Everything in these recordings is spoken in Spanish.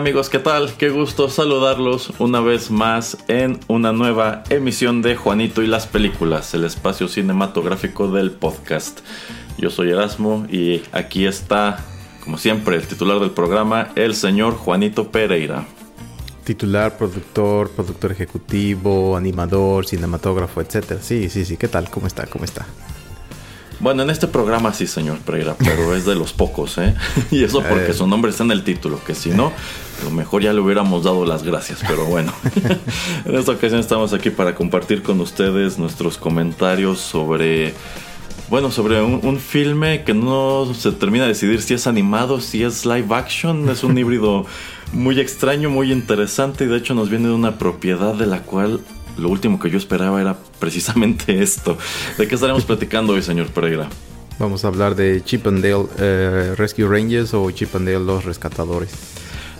Amigos, ¿qué tal? Qué gusto saludarlos una vez más en una nueva emisión de Juanito y las películas, el espacio cinematográfico del podcast. Yo soy Erasmo y aquí está, como siempre, el titular del programa, el señor Juanito Pereira. Titular, productor, productor ejecutivo, animador, cinematógrafo, etcétera. Sí, sí, sí. ¿Qué tal? ¿Cómo está? ¿Cómo está? Bueno, en este programa sí, señor Pereira, pero es de los pocos, ¿eh? Y eso porque eh. su nombre está en el título, que si no, a lo mejor ya le hubiéramos dado las gracias, pero bueno. en esta ocasión estamos aquí para compartir con ustedes nuestros comentarios sobre, bueno, sobre un, un filme que no se termina de decidir si es animado, si es live action, es un híbrido muy extraño, muy interesante y de hecho nos viene de una propiedad de la cual lo último que yo esperaba era precisamente esto. ¿De qué estaremos platicando hoy, señor Pereira? Vamos a hablar de Chip and Dale eh, Rescue Rangers o Chip and Dale Los Rescatadores.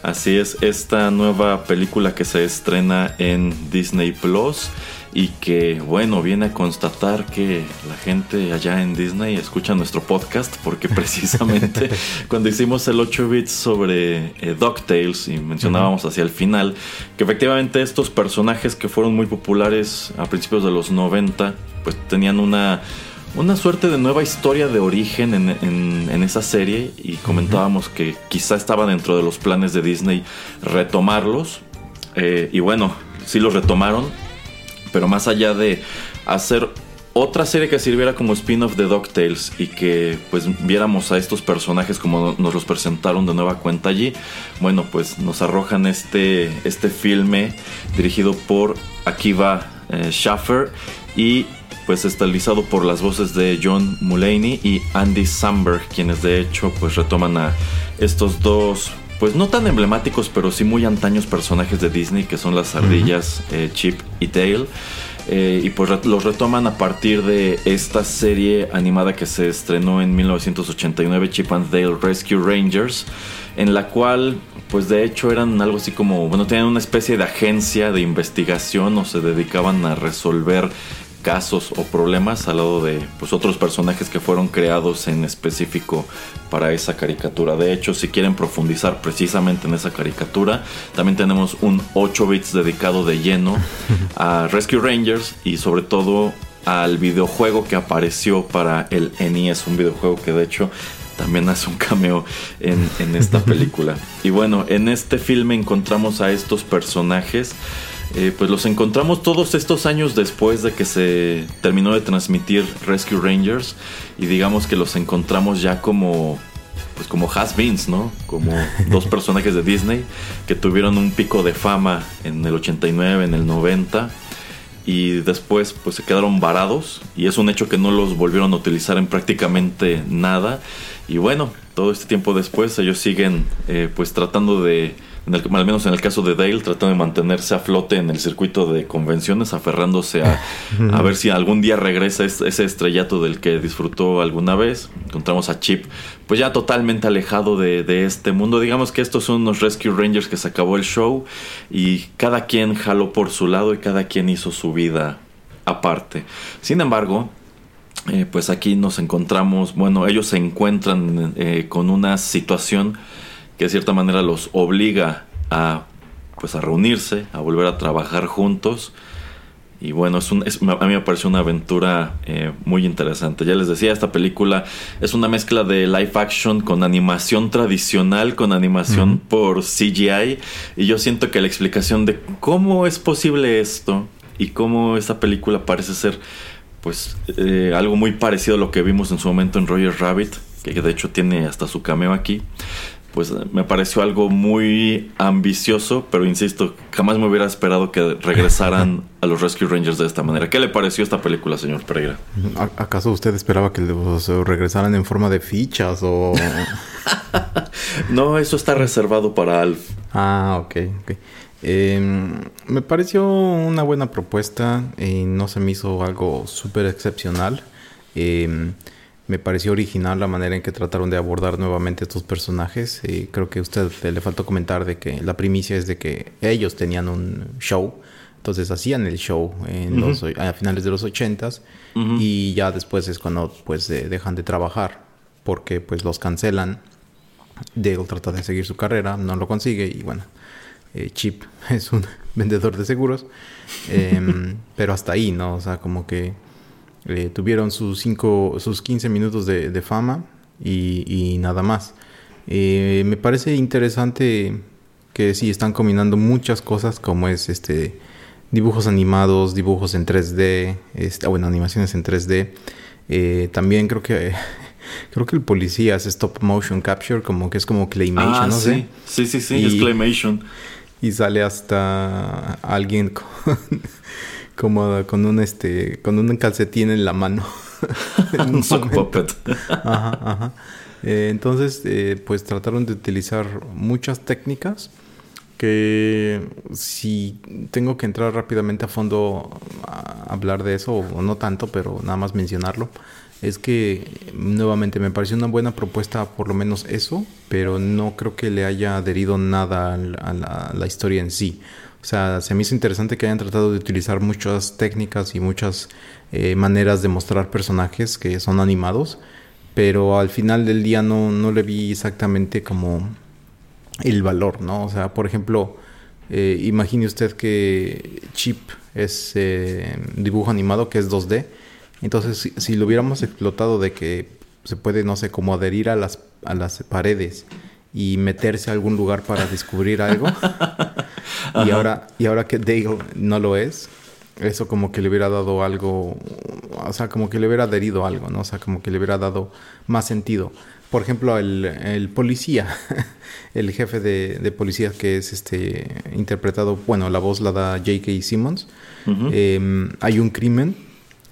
Así es, esta nueva película que se estrena en Disney Plus y que bueno, viene a constatar que la gente allá en Disney escucha nuestro podcast porque precisamente cuando hicimos el 8 bits sobre eh, DuckTales y mencionábamos hacia el final que efectivamente estos personajes que fueron muy populares a principios de los 90 pues tenían una una suerte de nueva historia de origen en, esa serie y comentábamos que quizá estaba dentro de los planes de Disney retomarlos. Eh, y bueno, sí los retomaron, pero más allá de hacer otra serie que sirviera como spin-off de DuckTales y que pues viéramos a estos personajes como nos los presentaron de nueva cuenta allí, bueno pues nos arrojan este, este filme dirigido por Akiva eh, Schaffer y pues estalizado por las voces de John Mulaney y Andy Samberg, quienes de hecho pues retoman a estos dos pues no tan emblemáticos, pero sí muy antaños personajes de Disney, que son las ardillas eh, Chip y Dale. Eh, y pues los retoman a partir de esta serie animada que se estrenó en 1989, Chip and Dale Rescue Rangers, en la cual pues de hecho eran algo así como, bueno, tenían una especie de agencia de investigación o se dedicaban a resolver casos o problemas al lado de pues, otros personajes que fueron creados en específico para esa caricatura. De hecho, si quieren profundizar precisamente en esa caricatura, también tenemos un 8 bits dedicado de lleno a Rescue Rangers y sobre todo al videojuego que apareció para el NES, un videojuego que de hecho también hace un cameo en, en esta película. Y bueno, en este filme encontramos a estos personajes eh, pues los encontramos todos estos años después de que se terminó de transmitir Rescue Rangers y digamos que los encontramos ya como pues como has-beens, ¿no? Como dos personajes de Disney que tuvieron un pico de fama en el 89, en el 90 y después pues se quedaron varados y es un hecho que no los volvieron a utilizar en prácticamente nada y bueno, todo este tiempo después ellos siguen eh, pues tratando de al menos en el caso de Dale, tratando de mantenerse a flote en el circuito de convenciones, aferrándose a, a ver si algún día regresa ese estrellato del que disfrutó alguna vez. Encontramos a Chip, pues ya totalmente alejado de, de este mundo. Digamos que estos son unos Rescue Rangers que se acabó el show y cada quien jaló por su lado y cada quien hizo su vida aparte. Sin embargo, eh, pues aquí nos encontramos, bueno, ellos se encuentran eh, con una situación que de cierta manera los obliga a pues a reunirse, a volver a trabajar juntos y bueno, es un, a mí me pareció una aventura eh, muy interesante. Ya les decía, esta película es una mezcla de live action con animación tradicional, con animación por CGI. Y yo siento que la explicación de cómo es posible esto y cómo esta película parece ser pues eh, algo muy parecido a lo que vimos en su momento en Roger Rabbit, que de hecho tiene hasta su cameo aquí, pues me pareció algo muy ambicioso, pero insisto, jamás me hubiera esperado que regresaran a los Rescue Rangers de esta manera. ¿Qué le pareció esta película, señor Pereira? ¿Acaso usted esperaba que los regresaran en forma de fichas o...? no, eso está reservado para Alf. Ah, ok, ok. Em, me pareció una buena propuesta y no se me hizo algo súper excepcional. Eh, me pareció original la manera en que trataron de abordar nuevamente estos personajes. Y creo que a usted le faltó comentar de que la primicia es de que ellos tenían un show. Entonces hacían el show en los, a finales de los ochentas y ya después es cuando pues dejan de trabajar porque pues los cancelan. Dale trata de seguir su carrera, no lo consigue y bueno, eh, Chip es un vendedor de seguros, em, pero hasta ahí, ¿no? O sea, como que eh, tuvieron sus, cinco, sus 15 minutos de, fama y, nada más. Eh, me parece interesante que sí están combinando muchas cosas como es este dibujos animados, dibujos en 3D, este, bueno, animaciones en 3D. Eh, también creo que creo que el policía hace stop motion capture, como que es como claymation, ah, no sí. sé. Sí, sí, sí, es claymation. Y sale hasta alguien con, como con un este con un calcetín en la mano. Un sock puppet. Ajá, ajá. Eh, entonces eh, pues trataron de utilizar muchas técnicas que si tengo que entrar rápidamente a fondo a hablar de eso o no tanto pero nada más mencionarlo es que nuevamente me pareció una buena propuesta por lo menos eso pero no creo que le haya adherido nada a la historia en sí o sea, se me hizo interesante que hayan tratado de utilizar muchas técnicas y muchas eh, maneras de mostrar personajes que son animados, pero al final del día no, no le vi exactamente como el valor, ¿no? O sea, por ejemplo, eh, imagine usted que Chip es eh, dibujo animado que es 2D, entonces si, lo hubiéramos explotado de que se puede, no sé, como adherir a las, a las paredes y meterse a algún lugar para descubrir algo. y ahora, y ahora que Dale no lo es, eso como que le hubiera dado algo, o sea, como que le hubiera adherido algo, ¿no? O sea, como que le hubiera dado más sentido. Por ejemplo, el, policía, el jefe de, policía que es este interpretado, bueno, la voz la da J.K. Simmons. Em, hay un crimen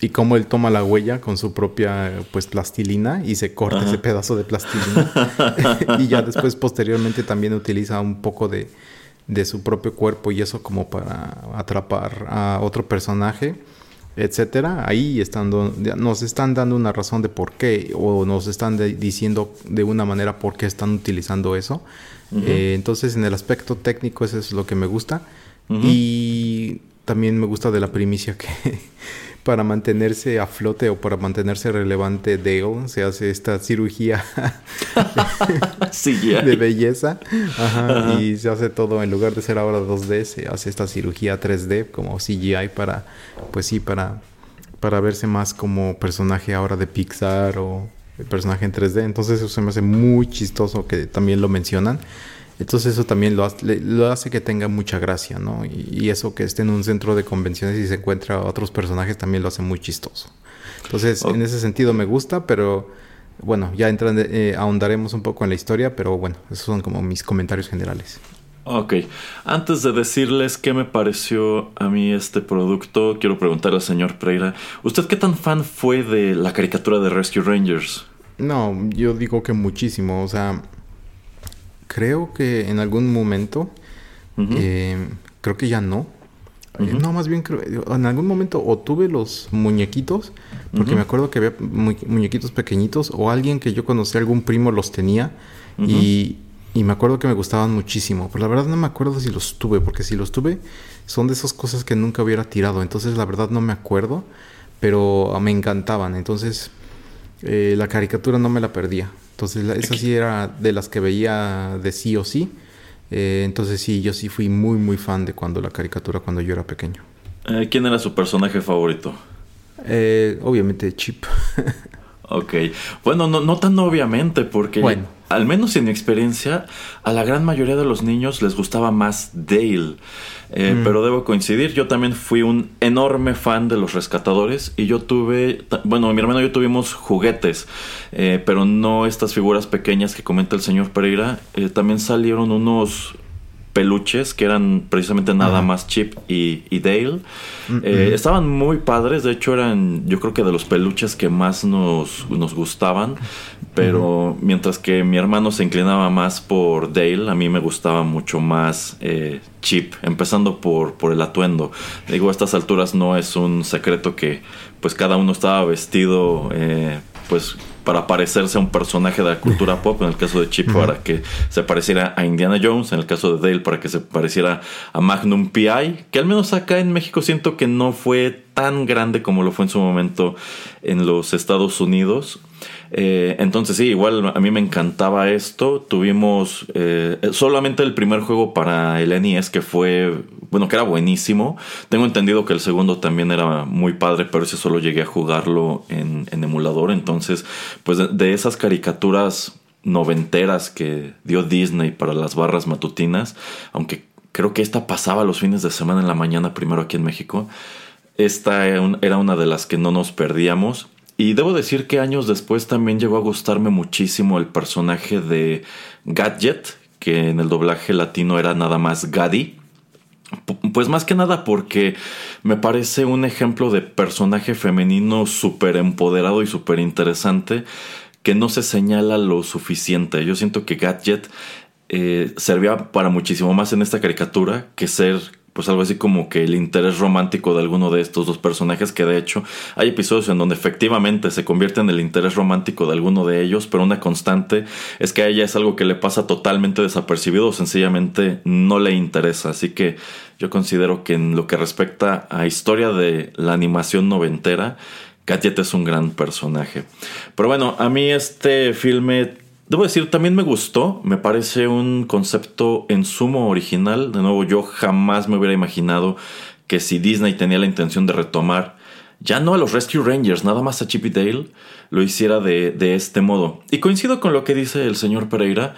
y cómo él toma la huella con su propia pues plastilina y se corta ese pedazo de plastilina. Y ya después posteriormente también utiliza un poco de, de, su propio cuerpo y eso como para atrapar a otro personaje etcétera. Ahí estando nos están dando una razón de por qué o nos están diciendo de una manera por qué están utilizando eso. Eh, entonces en el aspecto técnico eso es lo que me gusta. Y también me gusta de la primicia que para mantenerse a flote o para mantenerse relevante Dale se hace esta cirugía de belleza. Y se hace todo en lugar de ser ahora 2D se hace esta cirugía 3D como CGI para pues sí para para verse más como personaje ahora de Pixar o personaje en 3D entonces eso se me hace muy chistoso que también lo mencionan entonces eso también lo hace, lo hace que tenga mucha gracia, ¿no? Y, eso que esté en un centro de convenciones y se encuentra a otros personajes también lo hace muy chistoso. Entonces, en ese sentido me gusta, pero bueno, ya entran, eh, ahondaremos un poco en la historia, pero bueno, esos son como mis comentarios generales. Ok, antes de decirles qué me pareció a mí este producto, quiero preguntarle al señor Preira, ¿usted qué tan fan fue de la caricatura de Rescue Rangers? No, yo digo que muchísimo, o sea, creo que en algún momento, eh, creo que ya no. Eh, no, más bien creo, en algún momento o tuve los muñequitos, porque me acuerdo que había muñequitos pequeñitos, o alguien que yo conocí, algún primo los tenía, y, y, me acuerdo que me gustaban muchísimo. Pero la verdad no me acuerdo si los tuve, porque si los tuve, son de esas cosas que nunca hubiera tirado. Entonces la verdad no me acuerdo, pero me encantaban. Entonces eh, la caricatura no me la perdía. Entonces, esa sí era de las que veía de sí o sí. Eh, entonces, sí, yo sí fui muy, muy fan de cuando la caricatura, cuando yo era pequeño. Eh, ¿Quién era su personaje favorito? Eh, obviamente Chip. ok. Bueno, no, no tan obviamente, porque Bueno. Al menos en mi experiencia, a la gran mayoría de los niños les gustaba más Dale. Eh, Mm. Pero debo coincidir, yo también fui un enorme fan de los rescatadores y yo tuve, bueno, mi hermano y yo tuvimos juguetes, eh, pero no estas figuras pequeñas que comenta el señor Pereira. Eh, también salieron unos peluches que eran precisamente nada más Chip y, y Dale. Eh, estaban muy padres, de hecho eran yo creo que de los peluches que más nos, nos gustaban, pero mientras que mi hermano se inclinaba más por Dale, a mí me gustaba mucho más eh, Chip, empezando por, por el atuendo. Digo, a estas alturas no es un secreto que pues cada uno estaba vestido eh, pues para parecerse a un personaje de la cultura pop, en el caso de Chip para que se pareciera a Indiana Jones, en el caso de Dale para que se pareciera a Magnum PI, que al menos acá en México siento que no fue tan grande como lo fue en su momento en los Estados Unidos. Eh, entonces sí, igual a mí me encantaba esto. Tuvimos eh, solamente el primer juego para el NES que fue, bueno, que era buenísimo. Tengo entendido que el segundo también era muy padre, pero ese solo llegué a jugarlo en, emulador. Entonces, pues de, esas caricaturas noventeras que dio Disney para las barras matutinas, aunque creo que esta pasaba los fines de semana en la mañana primero aquí en México. Esta era una de las que no nos perdíamos. Y debo decir que años después también llegó a gustarme muchísimo el personaje de Gadget, que en el doblaje latino era nada más Gaddy. Pu- Pues más que nada porque me parece un ejemplo de personaje femenino súper empoderado y súper interesante que no se señala lo suficiente. Yo siento que Gadget eh, servía para muchísimo más en esta caricatura que ser pues algo así como que el interés romántico de alguno de estos dos personajes que de hecho hay episodios en donde efectivamente se convierte en el interés romántico de alguno de ellos pero una constante es que a ella es algo que le pasa totalmente desapercibido o sencillamente no le interesa. Así que yo considero que en lo que respecta a historia de la animación noventera Gadget es un gran personaje. Pero bueno a mí este filme Debo decir, también me gustó, me parece un concepto en sumo original. De nuevo, yo jamás me hubiera imaginado que si Disney tenía la intención de retomar, ya no a los Rescue Rangers, nada más a Chip Dale, lo hiciera de, de este modo. Y coincido con lo que dice el señor Pereira.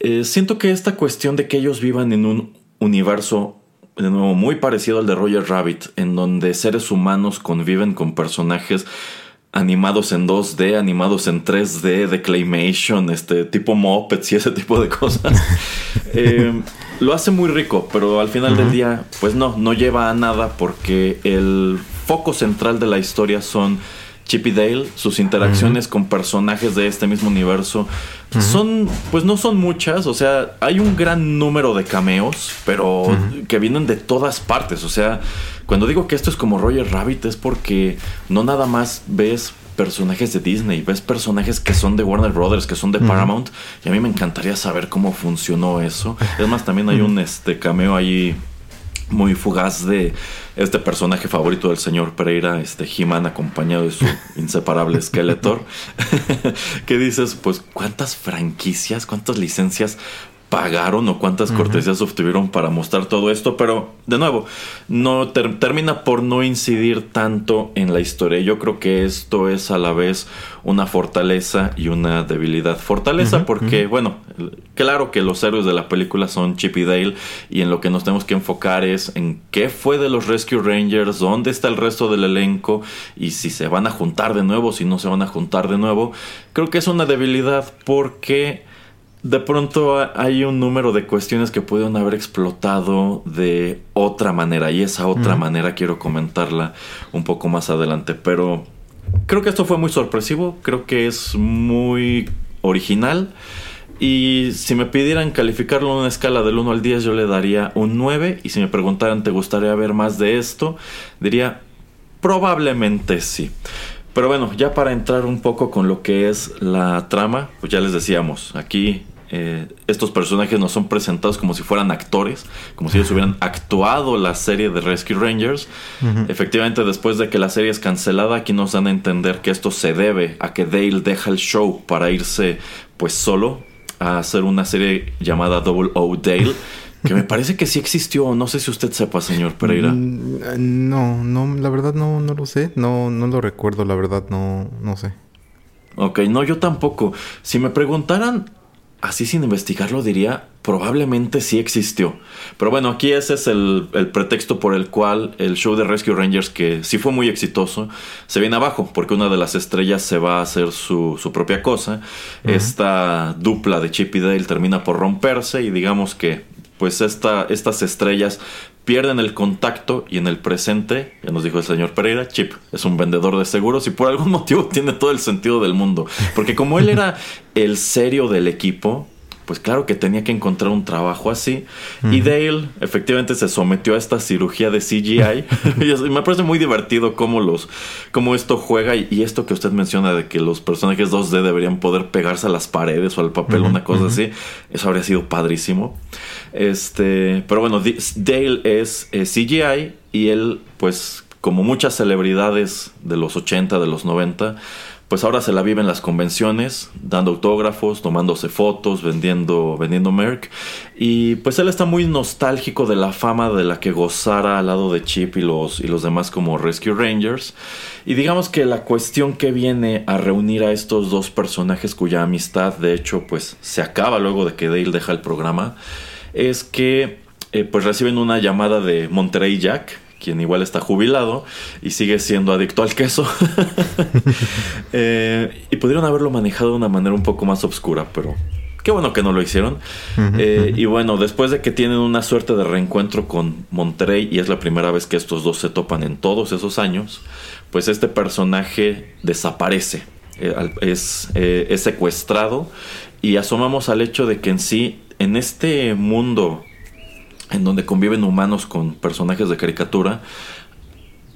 Eh, siento que esta cuestión de que ellos vivan en un universo de nuevo muy parecido al de Roger Rabbit, en donde seres humanos conviven con personajes animados en 2D, animados en 3D, de claymation, este tipo Muppets y ese tipo de cosas. Eh, lo hace muy rico, pero al final del día, pues no, no lleva a nada porque el foco central de la historia son Chip y Dale, sus interacciones con personajes de este mismo universo son, pues no son muchas, o sea, hay un gran número de cameos, pero que vienen de todas partes, o sea, cuando digo que esto es como Roger Rabbit es porque no nada más ves personajes de Disney, ves personajes que son de Warner Brothers, que son de Paramount, y a mí me encantaría saber cómo funcionó eso. Es más, también hay un este cameo ahí muy fugaz de este personaje favorito del señor Pereira, este He-Man acompañado de su inseparable Skeletor, que dices, pues, ¿cuántas franquicias, cuántas licencias pagaron o cuántas cortesías obtuvieron para mostrar todo esto? Pero, de nuevo, no ter- termina por no incidir tanto en la historia. Yo creo que esto es a la vez una fortaleza y una debilidad. Fortaleza porque, bueno, claro que los héroes de la película son Chip y Dale y en lo que nos tenemos que enfocar es en qué fue de los Rescue Rangers, dónde está el resto del elenco y si se van a juntar de nuevo, si no se van a juntar de nuevo. Creo que es una debilidad porque de pronto ha- hay un número de cuestiones que pudieron haber explotado de otra manera y esa otra manera quiero comentarla un poco más adelante, pero creo que esto fue muy sorpresivo, creo que es muy original y si me pidieran calificarlo en una escala del 1 al 10 yo le daría un 9 y si me preguntaran te gustaría ver más de esto, diría probablemente sí. Pero bueno, ya para entrar un poco con lo que es la trama, pues ya les decíamos, aquí eh, estos personajes nos son presentados como si fueran actores, como si ellos hubieran actuado la serie de Rescue Rangers. Efectivamente, después de que la serie es cancelada, aquí nos dan a entender que esto se debe a que Dale deja el show para irse pues solo a hacer una serie llamada Double O Dale que me parece que sí existió. No sé si usted sepa, señor Pereira. Mm, no, no, la verdad no, no lo sé. No, no lo recuerdo, la verdad no, no sé. Ok, no, yo tampoco. Si me preguntaran así sin investigarlo diría, probablemente sí existió. Pero bueno, aquí ese es el, pretexto por el cual el show de Rescue Rangers, que sí fue muy exitoso, se viene abajo, porque una de las estrellas se va a hacer su, propia cosa. Esta dupla de Chip y Dale termina por romperse y digamos que pues esta, estas estrellas pierden el contacto y en el presente, ya nos dijo el señor Pereira, Chip es un vendedor de seguros y por algún motivo tiene todo el sentido del mundo. Porque como él era el serio del equipo, pues claro que tenía que encontrar un trabajo así. Y Dale efectivamente se sometió a esta cirugía de CGI. y me parece muy divertido cómo, los, cómo esto juega y, esto que usted menciona de que los personajes 2D deberían poder pegarse a las paredes o al papel, una cosa así. Eso habría sido padrísimo. Este, pero bueno, Dale es CGI y él, pues como muchas celebridades de los 80, de los 90, pues ahora se la vive en las convenciones, dando autógrafos, tomándose fotos, vendiendo, vendiendo Merck. Y pues él está muy nostálgico de la fama de la que gozara al lado de Chip y los, y los demás como Rescue Rangers. Y digamos que la cuestión que viene a reunir a estos dos personajes cuya amistad de hecho pues se acaba luego de que Dale deja el programa, es que eh, pues reciben una llamada de Monterey Jack, quien igual está jubilado y sigue siendo adicto al queso. Eh, y pudieron haberlo manejado de una manera un poco más oscura, pero qué bueno que no lo hicieron. Eh, y bueno, después de que tienen una suerte de reencuentro con Monterrey, y es la primera vez que estos dos se topan en todos esos años, pues este personaje desaparece. Eh, es, es secuestrado y asomamos al hecho de que en sí, en este mundo en donde conviven humanos con personajes de caricatura,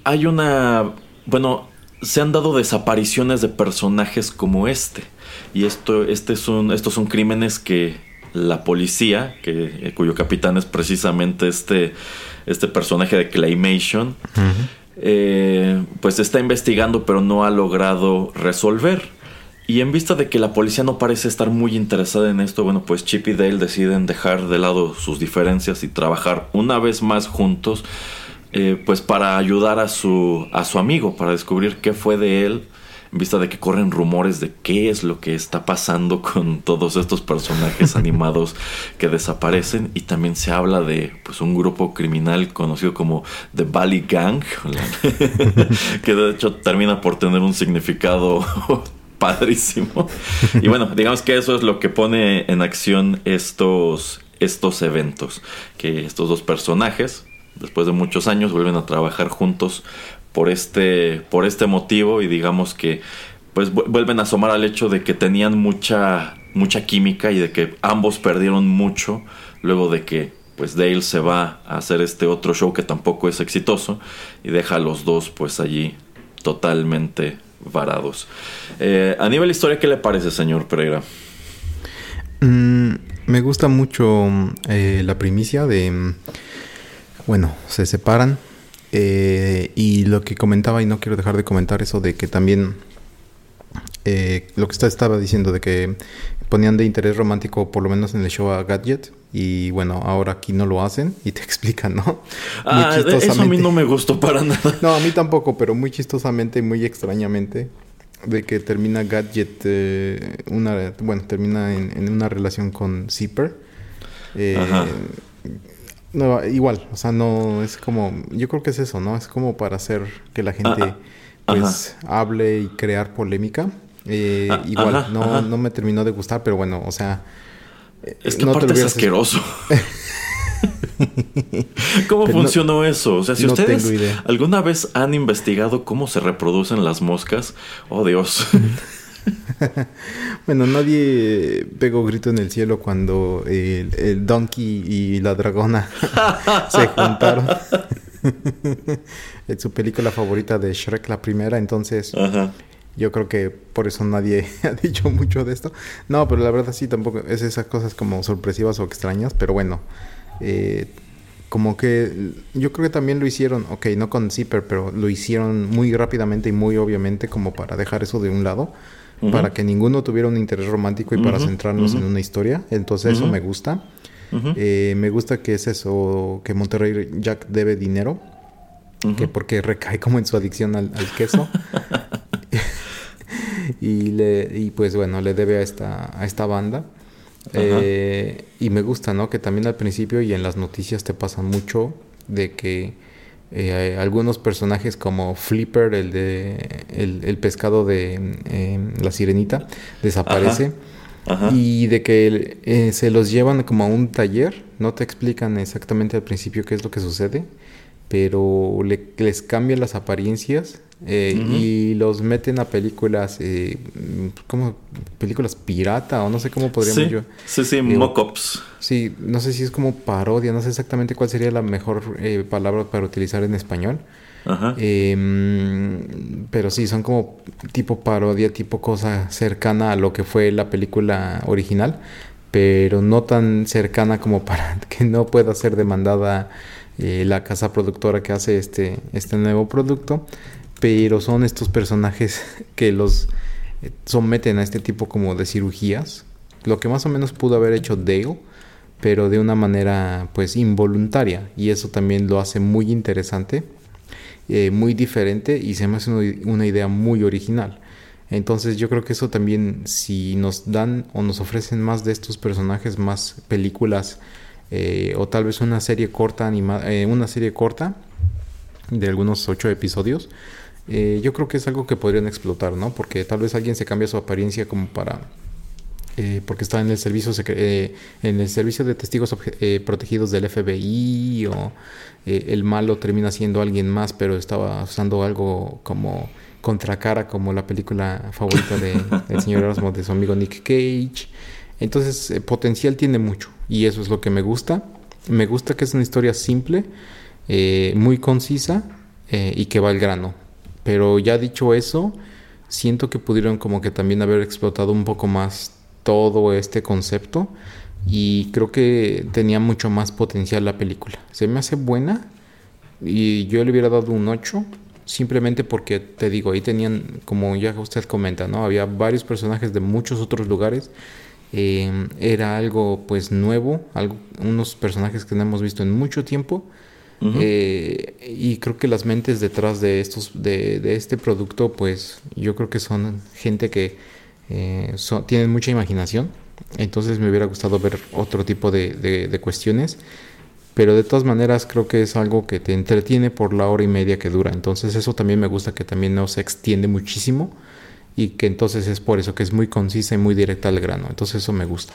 hay una, bueno, se han dado desapariciones de personajes como este. Y esto, este es un, estos son crímenes que la policía, que, eh, cuyo capitán es precisamente este, este personaje de Claymation, eh, pues está investigando pero no ha logrado resolver. Y en vista de que la policía no parece estar muy interesada en esto, bueno, pues Chip y Dale deciden dejar de lado sus diferencias y trabajar una vez más juntos, eh, pues para ayudar a su, a su amigo, para descubrir qué fue de él, en vista de que corren rumores de qué es lo que está pasando con todos estos personajes animados que desaparecen. Y también se habla de pues un grupo criminal conocido como The Valley Gang que de hecho termina por tener un significado padrísimo. y bueno, digamos que eso es lo que pone en acción estos, estos eventos. Que estos dos personajes, después de muchos años, vuelven a trabajar juntos por este, por este motivo y digamos que pues vuelven a asomar al hecho de que tenían mucha, mucha química y de que ambos perdieron mucho luego de que pues Dale se va a hacer este otro show que tampoco es exitoso y deja a los dos pues allí totalmente varados. Eh, a nivel historia, ¿qué le parece, señor Pereira? Mm, me gusta mucho eh, la primicia de, bueno, se separan eh, y lo que comentaba y no quiero dejar de comentar eso de que también lo que estaba diciendo de que ponían de interés romántico por lo menos en el show a Gadget y bueno, ahora aquí no lo hacen y te explican, ¿no? Ah, eso a mí no me gustó para nada. No, a mí tampoco, pero muy chistosamente y muy extrañamente de que termina Gadget eh, una bueno, termina en, una relación con Zipper. Eh, no, igual, o sea, no es como yo creo que es eso, ¿no? Es como para hacer que la gente ah, ah, pues hable y crear polémica. Eh, ah, igual, no, no me terminó de gustar, pero bueno, o sea, es que no aparte es asqueroso. ¿Cómo funcionó eso? O sea, si ustedes alguna vez han investigado cómo se reproducen las moscas, oh Dios. bueno, nadie pegó grito en el cielo cuando el, donkey y la dragona se juntaron. es su película favorita de Shrek, la primera, entonces Ajá. Yo creo que por eso nadie ha dicho mucho de esto. No, pero la verdad sí, tampoco es esas cosas como sorpresivas o extrañas, pero bueno. Eh, como que yo creo que también lo hicieron, ok, no con Zipper, pero lo hicieron muy rápidamente y muy obviamente como para dejar eso de un lado, para que ninguno tuviera un interés romántico y para centrarnos en una historia. Entonces eso me gusta. Eh, me gusta que es eso, que Monterrey Jack debe dinero, que porque recae como en su adicción al, queso. y, le, y pues bueno, le debe a esta, a esta banda. Eh, y me gusta, ¿no? Que también al principio y en las noticias te pasa mucho de que eh, algunos personajes como Flipper, el de el, pescado de em, la sirenita, desaparece. Y de que eh, se los llevan como a un taller, no te explican exactamente al principio qué es lo que sucede, pero les cambian las apariencias eh, y los meten a películas, eh, como películas pirata o no sé cómo podríamos yo. Sí, sí, mock-ups. Sí, no sé si es como parodia, no sé exactamente cuál sería la mejor eh, palabra para utilizar en español. Ajá. Em, pero sí, son como tipo parodia, tipo cosa cercana a lo que fue la película original, pero no tan cercana como para que no pueda ser demandada eh, la casa productora que hace este, este nuevo producto. Pero son estos personajes que los eh, someten a este tipo como de cirugías. Lo que más o menos pudo haber hecho Dale pero de una manera pues involuntaria y eso también lo hace muy interesante, eh, muy diferente y se me hace una, idea muy original. Entonces yo creo que eso también si nos dan o nos ofrecen más de estos personajes, más películas eh, o tal vez una serie corta animada, una serie corta de algunos ocho episodios, yo creo que es algo que podrían explotar, ¿no? Porque tal vez alguien se cambia su apariencia como para eh, porque está en el servicio eh, en el servicio de testigos eh, protegidos del FBI o el malo termina siendo alguien más pero estaba usando algo como contracara como la película favorita de, del señor Erasmo de su amigo Nick Cage. Entonces potencial tiene mucho y eso es lo que me gusta. Me gusta que es una historia simple muy concisa y que va al grano pero ya dicho eso siento que pudieron como que también haber explotado un poco más todo este concepto y creo que tenía mucho más potencial la película. Se me hace buena y yo le hubiera dado un 8 simplemente porque te digo, ahí tenían, como ya usted comenta, ¿no? Había varios personajes de muchos otros lugares. Eh, era algo pues nuevo, algo, unos personajes que no hemos visto en mucho tiempo. Eh, y creo que las mentes detrás de estos, de, de este producto, pues yo creo que son gente que eh, tienen mucha imaginación, entonces me hubiera gustado ver otro tipo de, cuestiones, pero de todas maneras creo que es algo que te entretiene por la hora y media que dura, entonces eso también me gusta que también no se extiende muchísimo y que entonces es por eso que es muy concisa y muy directa al grano, entonces eso me gusta.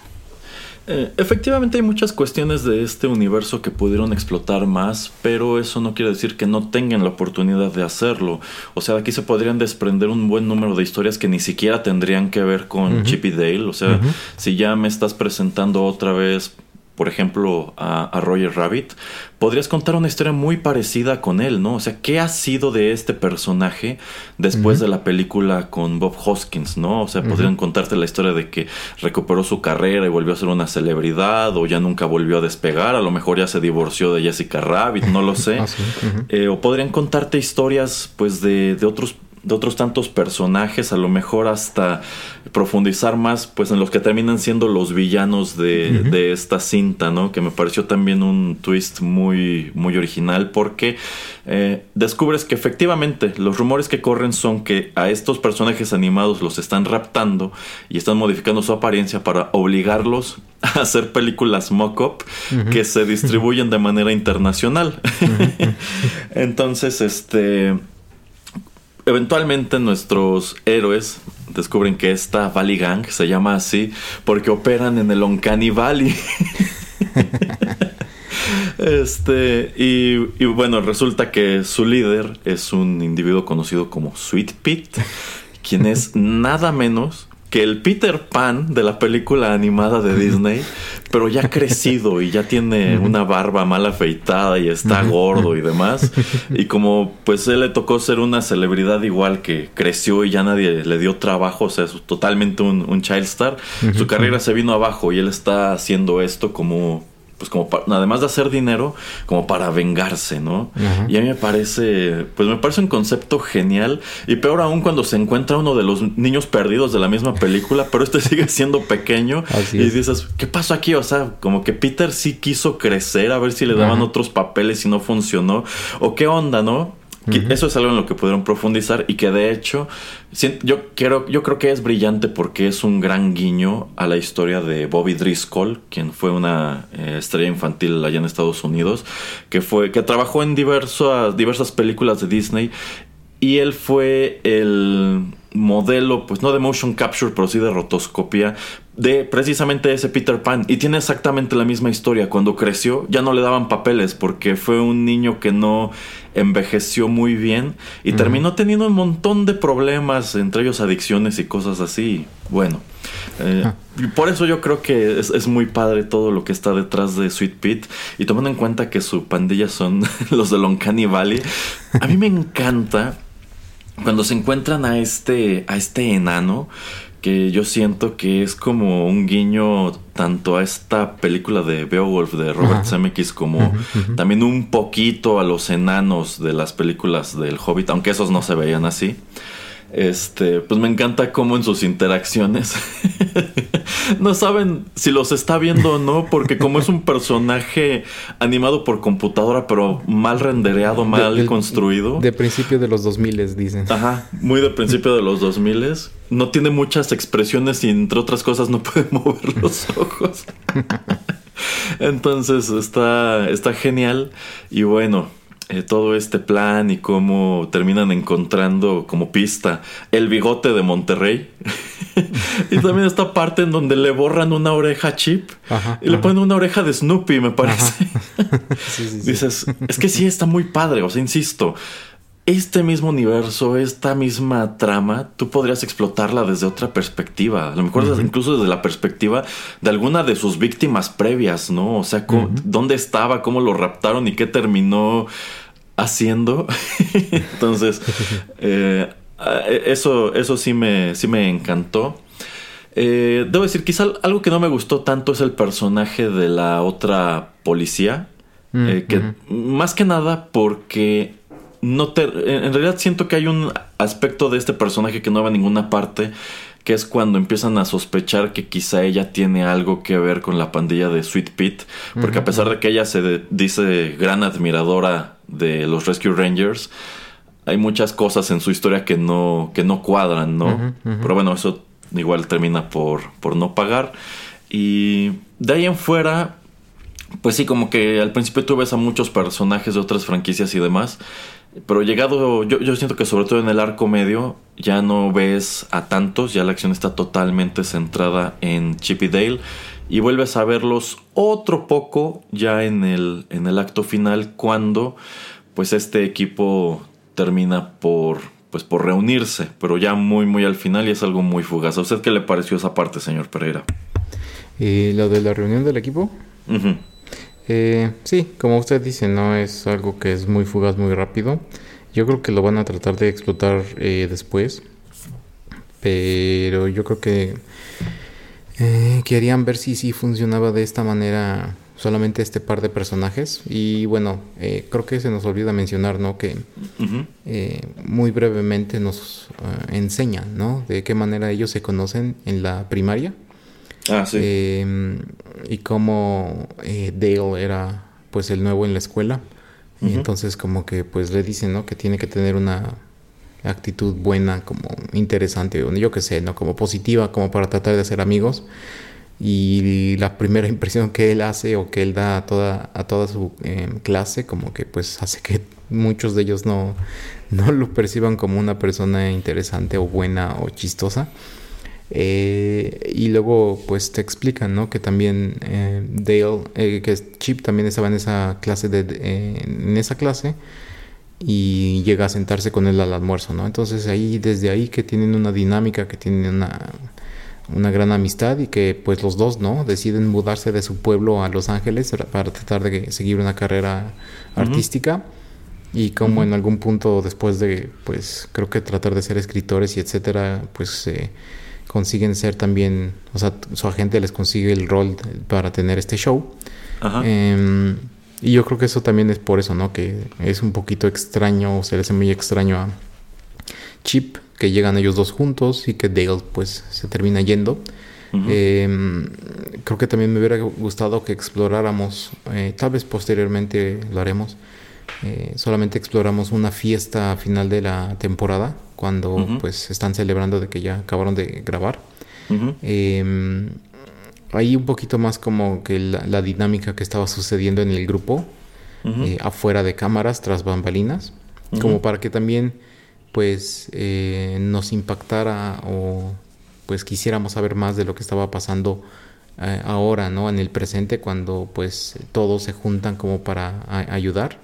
Eh, efectivamente hay muchas cuestiones de este universo que pudieron explotar más, pero eso no quiere decir que no tengan la oportunidad de hacerlo. O sea, aquí se podrían desprender un buen número de historias que ni siquiera tendrían que ver con Chip y Dale. O sea, si ya me estás presentando otra vez por ejemplo, a, Roger Rabbit, podrías contar una historia muy parecida con él, ¿no? O sea, ¿qué ha sido de este personaje después de la película con Bob Hoskins, ¿no? O sea, podrían contarte la historia de que recuperó su carrera y volvió a ser una celebridad, o ya nunca volvió a despegar, a lo mejor ya se divorció de Jessica Rabbit, no lo sé. Ah, eh, o podrían contarte historias, pues, de, de otros de otros tantos personajes, a lo mejor hasta profundizar más pues en los que terminan siendo los villanos de, esta cinta, ¿no? Que me pareció también un twist muy, muy original porque eh, descubres que efectivamente los rumores que corren son que a estos personajes animados los están raptando y están modificando su apariencia para obligarlos a hacer películas mock-up que se distribuyen de manera internacional. Entonces, este Eventualmente nuestros héroes descubren que esta Valley Gang se llama así porque operan en el Uncanny Valley. este, y, y, bueno, resulta que su líder es un individuo conocido como Sweet Pete, quien es nada menos que el Peter Pan de la película animada de Disney, pero ya crecido y ya tiene una barba mal afeitada y está gordo y demás. Y como pues él le tocó ser una celebridad igual que creció y ya nadie le dio trabajo, o sea, es totalmente un, child star, su carrera se vino abajo y él está haciendo esto como pues como además de hacer dinero, como para vengarse, ¿no? Y a mí me parece, pues me parece un concepto genial y peor aún cuando se encuentra uno de los niños perdidos de la misma película, pero este sigue siendo pequeño y dices, ¿qué pasó aquí? O sea, como que Peter sí quiso crecer a ver si le daban otros papeles y no funcionó o qué onda, ¿no? Eso es algo en lo que pudieron profundizar y que de hecho yo, quiero, yo creo que es brillante porque es un gran guiño a la historia de Bobby Driscoll, quien fue una eh, estrella infantil allá en Estados Unidos, que, fue, que trabajó en diversas, diversas películas de Disney y él fue el modelo, pues no de motion capture, pero sí de rotoscopia de precisamente ese Peter Pan. Y tiene exactamente la misma historia. Cuando creció ya no le daban papeles porque fue un niño que no envejeció muy bien y terminó teniendo un montón de problemas, entre ellos adicciones y cosas así. Bueno, eh, ah. por eso yo creo que es, muy padre todo lo que está detrás de Sweet Pete. Y tomando en cuenta que su pandilla son los de Loncani Valley, a mí me encanta cuando se encuentran a este, a este enano que yo siento que es como un guiño tanto a esta película de Beowulf de Robert Zemeckis como también un poquito a los enanos de las películas del Hobbit, aunque esos no se veían así. Este, pues me encanta cómo en sus interacciones no saben si los está viendo o no, porque como es un personaje animado por computadora, pero mal rendereado, mal construido. De principio de los 2000 dicen. Ajá, muy de principio de los 2000 No tiene muchas expresiones y entre otras cosas no puede mover los ojos. Entonces está, está genial. Y bueno, eh, todo este plan y cómo terminan encontrando como pista el bigote de Monterrey. y también esta parte en donde le borran una oreja a Chip y le ponen una oreja de Snoopy, me parece. Dices, es que sí está muy padre, o sea, insisto. Este mismo universo, esta misma trama, tú podrías explotarla desde otra perspectiva. A lo mejor incluso desde la perspectiva de alguna de sus víctimas previas, ¿no? O sea, dónde estaba, cómo lo raptaron y qué terminó haciendo. Entonces, eh, eso, eso sí me, sí me encantó. Eh, debo decir, quizá algo que no me gustó tanto es el personaje de la otra policía. Mm, eh, que más que nada porque no te, en realidad siento que hay un aspecto de este personaje que no va a ninguna parte que es cuando empiezan a sospechar que quizá ella tiene algo que ver con la pandilla de Sweet Pete, porque a pesar de que ella se dice gran admiradora de los Rescue Rangers, hay muchas cosas en su historia que no, que no cuadran, ¿no? Pero bueno, eso igual termina por, por no pagar. Y de ahí en fuera, pues sí, como que al principio tú ves a muchos personajes de otras franquicias y demás. Pero llegado, yo, yo siento que sobre todo en el arco medio ya no ves a tantos, ya la acción está totalmente centrada en Chip y Dale y vuelves a verlos otro poco ya en el, en el acto final cuando pues este equipo termina por pues por reunirse, pero ya muy muy al final y es algo muy fugaz. ¿A usted qué le pareció esa parte, señor Pereira? ¿Y lo de la reunión del equipo? Eh, sí, como usted dice, no es algo que es muy fugaz, muy rápido. Yo creo que lo van a tratar de explotar eh, después. Pero yo creo que eh, querían ver si sí funcionaba de esta manera solamente este par de personajes. Y bueno, eh, creo que se nos olvida mencionar, ¿no? Que muy brevemente nos enseñan, ¿no? De qué manera ellos se conocen en la primaria. Ah, sí. Em, y cómo eh, Dale era pues el nuevo en la escuela. Y entonces como que pues le dicen, ¿no? Que tiene que tener una actitud buena, como interesante, yo qué sé, ¿no? Como positiva, como para tratar de hacer amigos. Y la primera impresión que él hace o que él da a toda, a toda su em, clase, como que pues hace que muchos de ellos no, no lo perciban como una persona interesante o buena o chistosa. Eh, y luego pues te explican, ¿no? Que también eh, Dale, eh, que Chip también estaba en esa clase de, en esa clase y llega a sentarse con él al almuerzo, ¿no? Entonces ahí, desde ahí que tienen una dinámica, que tienen una, una gran amistad y que pues los dos, ¿no? Deciden mudarse de su pueblo a Los Ángeles para tratar de seguir una carrera artística y como en algún punto después de pues creo que tratar de ser escritores y etcétera, pues consiguen ser también, o sea, su agente les consigue el rol para tener este show. Em, y yo creo que eso también es por eso, ¿no? Que es un poquito extraño, o se le hace muy extraño a Chip, que llegan ellos dos juntos y que Dale pues se termina yendo. Em, creo que también me hubiera gustado que exploráramos, eh, tal vez posteriormente lo haremos, eh, solamente exploramos una fiesta final de la temporada, cuando pues están celebrando de que ya acabaron de grabar. Em, ahí un poquito más como que la, dinámica que estaba sucediendo en el grupo, eh, afuera de cámaras, tras bambalinas, como para que también pues nos impactara o pues quisiéramos saber más de lo que estaba pasando eh, ahora, ¿no? En el presente, cuando pues todos se juntan como para ayudar.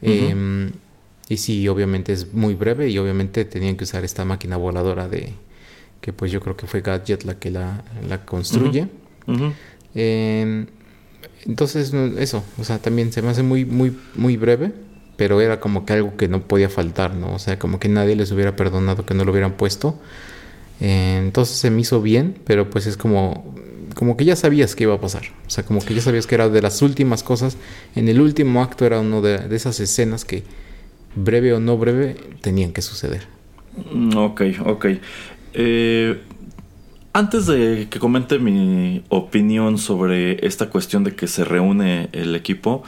Em, y sí, obviamente es muy breve y obviamente tenían que usar esta máquina voladora de que pues yo creo que fue Gadget la que la, construye. Em, entonces, eso, o sea, también se me hace muy, muy, muy breve, pero era como que algo que no podía faltar, ¿no? O sea, como que nadie les hubiera perdonado que no lo hubieran puesto. Eh, entonces se me hizo bien, pero pues es como, como que ya sabías que iba a pasar. O sea, como que ya sabías que era de las últimas cosas. En el último acto era uno de, esas escenas que, breve o no breve, tenían que suceder. Mm, ok, ok. Eh, antes de que comente mi opinión sobre esta cuestión de que se reúne el equipo,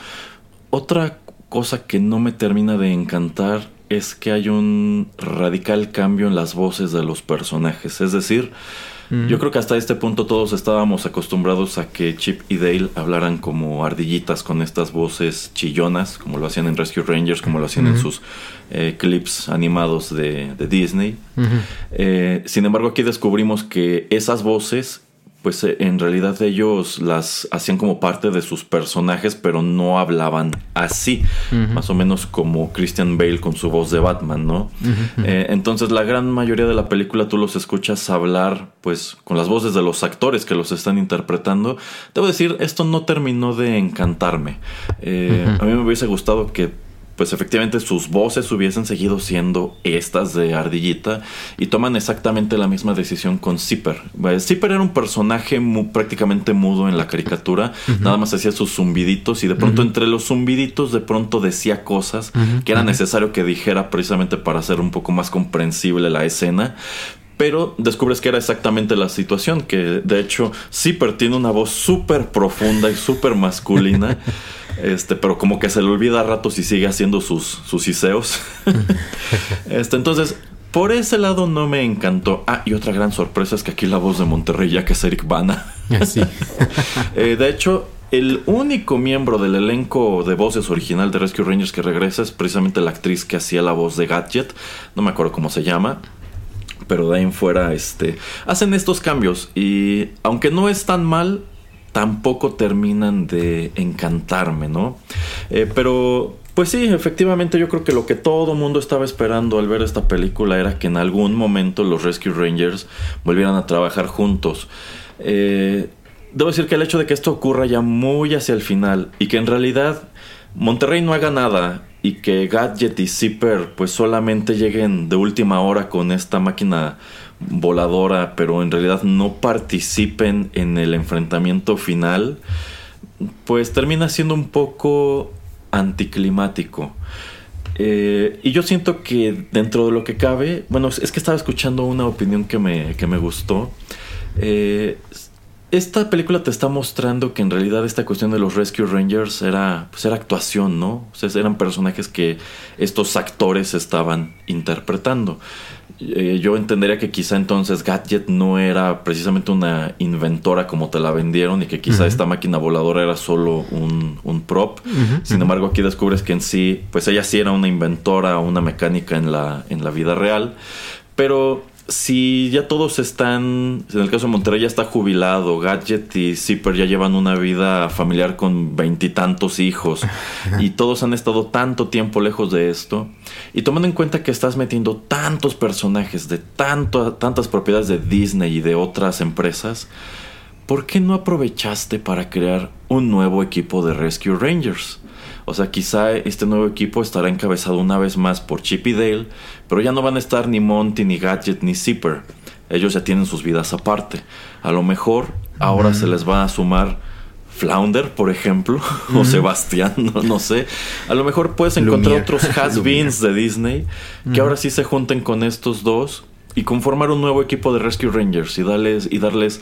otra cosa que no me termina de encantar es que hay un radical cambio en las voces de los personajes. Es decir, yo creo que hasta este punto todos estábamos acostumbrados a que Chip y Dale hablaran como ardillitas con estas voces chillonas, como lo hacían en Rescue Rangers, como lo hacían en sus eh, clips animados de, Disney. Eh, sin embargo, aquí descubrimos que esas voces pues eh, en realidad ellos las hacían como parte de sus personajes, pero no hablaban así, más o menos como Christian Bale con su voz de Batman, ¿no? Eh, entonces la gran mayoría de la película tú los escuchas hablar, pues, con las voces de los actores que los están interpretando. Debo decir, esto no terminó de encantarme. Eh, a mí me hubiese gustado que pues efectivamente sus voces hubiesen seguido siendo estas de Ardillita y toman exactamente la misma decisión con Zipper. Zipper era un personaje prácticamente mudo en la caricatura, nada más hacía sus zumbiditos y de pronto entre los zumbiditos de pronto decía cosas que era necesario que dijera precisamente para hacer un poco más comprensible la escena, pero descubres que era exactamente la situación, que de hecho Zipper tiene una voz súper profunda y súper masculina. Este, pero como que se le olvida a ratos y sigue haciendo sus, sus iseos. este, entonces, por ese lado no me encantó. Ah, y otra gran sorpresa es que aquí la voz de Monterrey ya que es Eric Bana. Sí. Eh, de hecho, el único miembro del elenco de voces original de Rescue Rangers que regresa es precisamente la actriz que hacía la voz de Gadget. No me acuerdo cómo se llama. Pero de ahí en fuera, este, hacen estos cambios. Y aunque no es tan mal, tampoco terminan de encantarme, ¿no? Eh, pero pues sí, efectivamente yo creo que lo que todo mundo estaba esperando al ver esta película era que en algún momento los Rescue Rangers volvieran a trabajar juntos. Eh, debo decir que el hecho de que esto ocurra ya muy hacia el final y que en realidad Monterrey no haga nada y que Gadget y Zipper pues solamente lleguen de última hora con esta máquina voladora, pero en realidad no participen en el enfrentamiento final, pues termina siendo un poco anticlimático. Eh, y yo siento que dentro de lo que cabe, bueno, es que estaba escuchando una opinión que me, que me gustó. Eh, esta película te está mostrando que en realidad esta cuestión de los Rescue Rangers era, pues era actuación, ¿no? O eran personajes que estos actores estaban interpretando. Eh, yo entendería que quizá entonces Gadget no era precisamente una inventora como te la vendieron y que quizá esta máquina voladora era solo un, un prop. Sin embargo, aquí descubres que en sí, pues ella sí era una inventora, una mecánica en la, en la vida real. Pero si ya todos están, en el caso de Monterrey ya está jubilado, Gadget y Zipper ya llevan una vida familiar con veintitantos hijos y todos han estado tanto tiempo lejos de esto y tomando en cuenta que estás metiendo tantos personajes de tanto, tantas propiedades de Disney y de otras empresas, ¿por qué no aprovechaste para crear un nuevo equipo de Rescue Rangers? O sea, quizá este nuevo equipo estará encabezado una vez más por Chip y Dale, pero ya no van a estar ni Monty, ni Gadget, ni Zipper. ellos ya tienen sus vidas aparte. A lo mejor ahora se les va a sumar Flounder, por ejemplo, o Sebastián, no, sé. A lo mejor puedes encontrar otros has-beens de Disney que ahora sí se junten con estos dos y conformar un nuevo equipo de Rescue Rangers y darles, y darles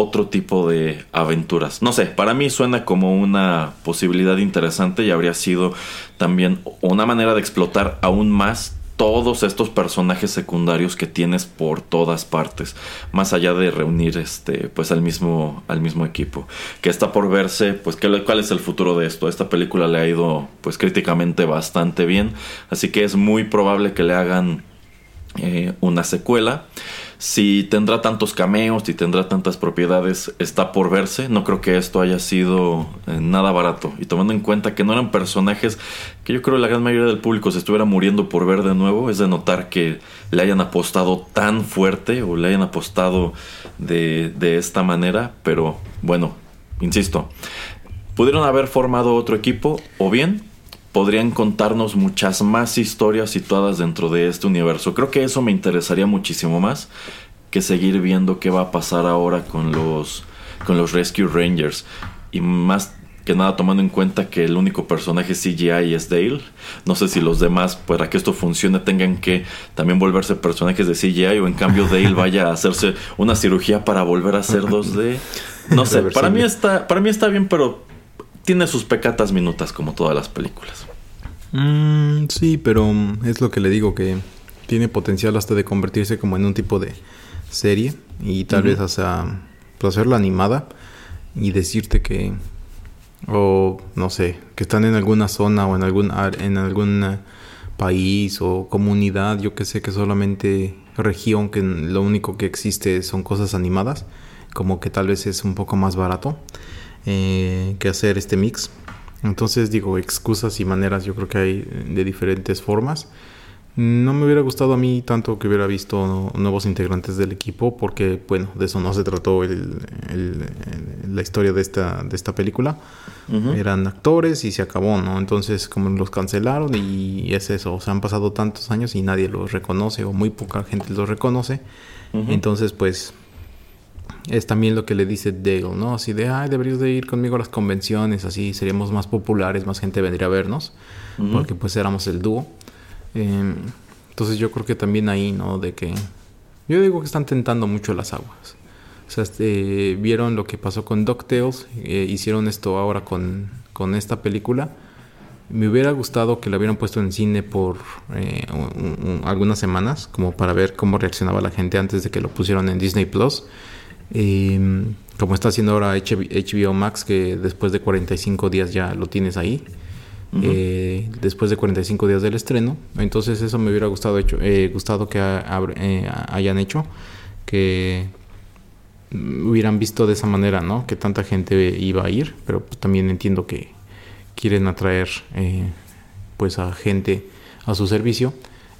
otro tipo de aventuras. No sé, para mí suena como una posibilidad interesante y habría sido también una manera de explotar aún más todos estos personajes secundarios que tienes por todas partes, más allá de reunir este pues al mismo al mismo equipo, que está por verse, pues cuál es el futuro de esto. Esta película le ha ido pues críticamente bastante bien, así que es muy probable que le hagan eh, una secuela. Si tendrá tantos cameos, si tendrá tantas propiedades, está por verse. No creo que esto haya sido eh, nada barato. Y tomando en cuenta que no eran personajes que yo creo la gran mayoría del público se estuviera muriendo por ver de nuevo, es de notar que le hayan apostado tan fuerte o le hayan apostado de, de esta manera. Pero bueno, insisto, pudieron haber formado otro equipo o bien podrían contarnos muchas más historias situadas dentro de este universo. Creo que eso me interesaría muchísimo más que seguir viendo qué va a pasar ahora con los con los Rescue Rangers y más que nada tomando en cuenta que el único personaje CGI es Dale. No sé si los demás, para que esto funcione, tengan que también volverse personajes de CGI o en cambio Dale vaya a hacerse una cirugía para volver a ser 2D. No sé, para mí está, para mí está bien, pero tiene sus pecatas minutas como todas las películas. Mm, sí, pero es lo que le digo, que tiene potencial hasta de convertirse como en un tipo de serie y tal vez hasta pues, hacerla animada y decirte que o no sé, que están en alguna zona o en algún en algún país o comunidad, yo que sé que solamente región que lo único que existe son cosas animadas, como que tal vez es un poco más barato eh, que hacer este mix. Entonces digo, excusas y maneras yo creo que hay de diferentes formas. No me hubiera gustado a mí tanto que hubiera visto nuevos integrantes del equipo porque, bueno, de eso no se trató el, la historia de esta, de esta película. Eran actores y se acabó, ¿no? Entonces, como los cancelaron y es eso, o sea, han pasado tantos años y nadie los reconoce o muy poca gente los reconoce. Entonces, pues, es también lo que le dice Dale, ¿no? Así de, ay, deberías de ir conmigo a las convenciones, así seríamos más populares, más gente vendría a vernos, porque pues éramos el dúo. Em, entonces yo creo que también ahí, ¿no? De que yo digo que están tentando mucho las aguas. O sea, este, vieron lo que pasó con DuckTales, eh, hicieron esto ahora con, con esta película. Me hubiera gustado que la hubieran puesto en cine por eh, algunas semanas, como para ver cómo reaccionaba la gente antes de que lo pusieron en Disney Plus. Em, como está haciendo ahora HBO Max, que después de 45 días ya lo tienes ahí. Eh, después de 45 días del estreno. Entonces eso me hubiera gustado, hecho, eh, gustado que eh, hayan hecho. Que hubieran visto de esa manera, ¿no? Que tanta gente iba a ir. Pero pues, también entiendo que quieren atraer pues a gente a su servicio.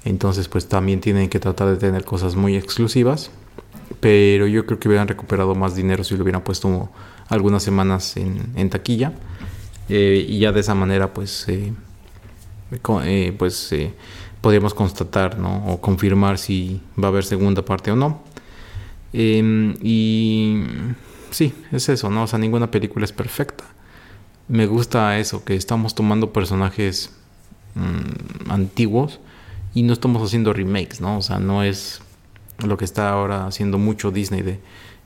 Entonces pues también tienen que tratar de tener cosas muy exclusivas pero yo creo que hubieran recuperado más dinero si lo hubieran puesto algunas semanas en, taquilla. Eh, y ya de esa manera, pues, eh, eh, pues podríamos constatar ¿no? o confirmar si va a haber segunda parte o no. Em, y sí, es eso, ¿no? O sea, ninguna película es perfecta. Me gusta eso, que estamos tomando personajes mm, antiguos y no estamos haciendo remakes, ¿no? O sea, no es lo que está ahora haciendo mucho Disney de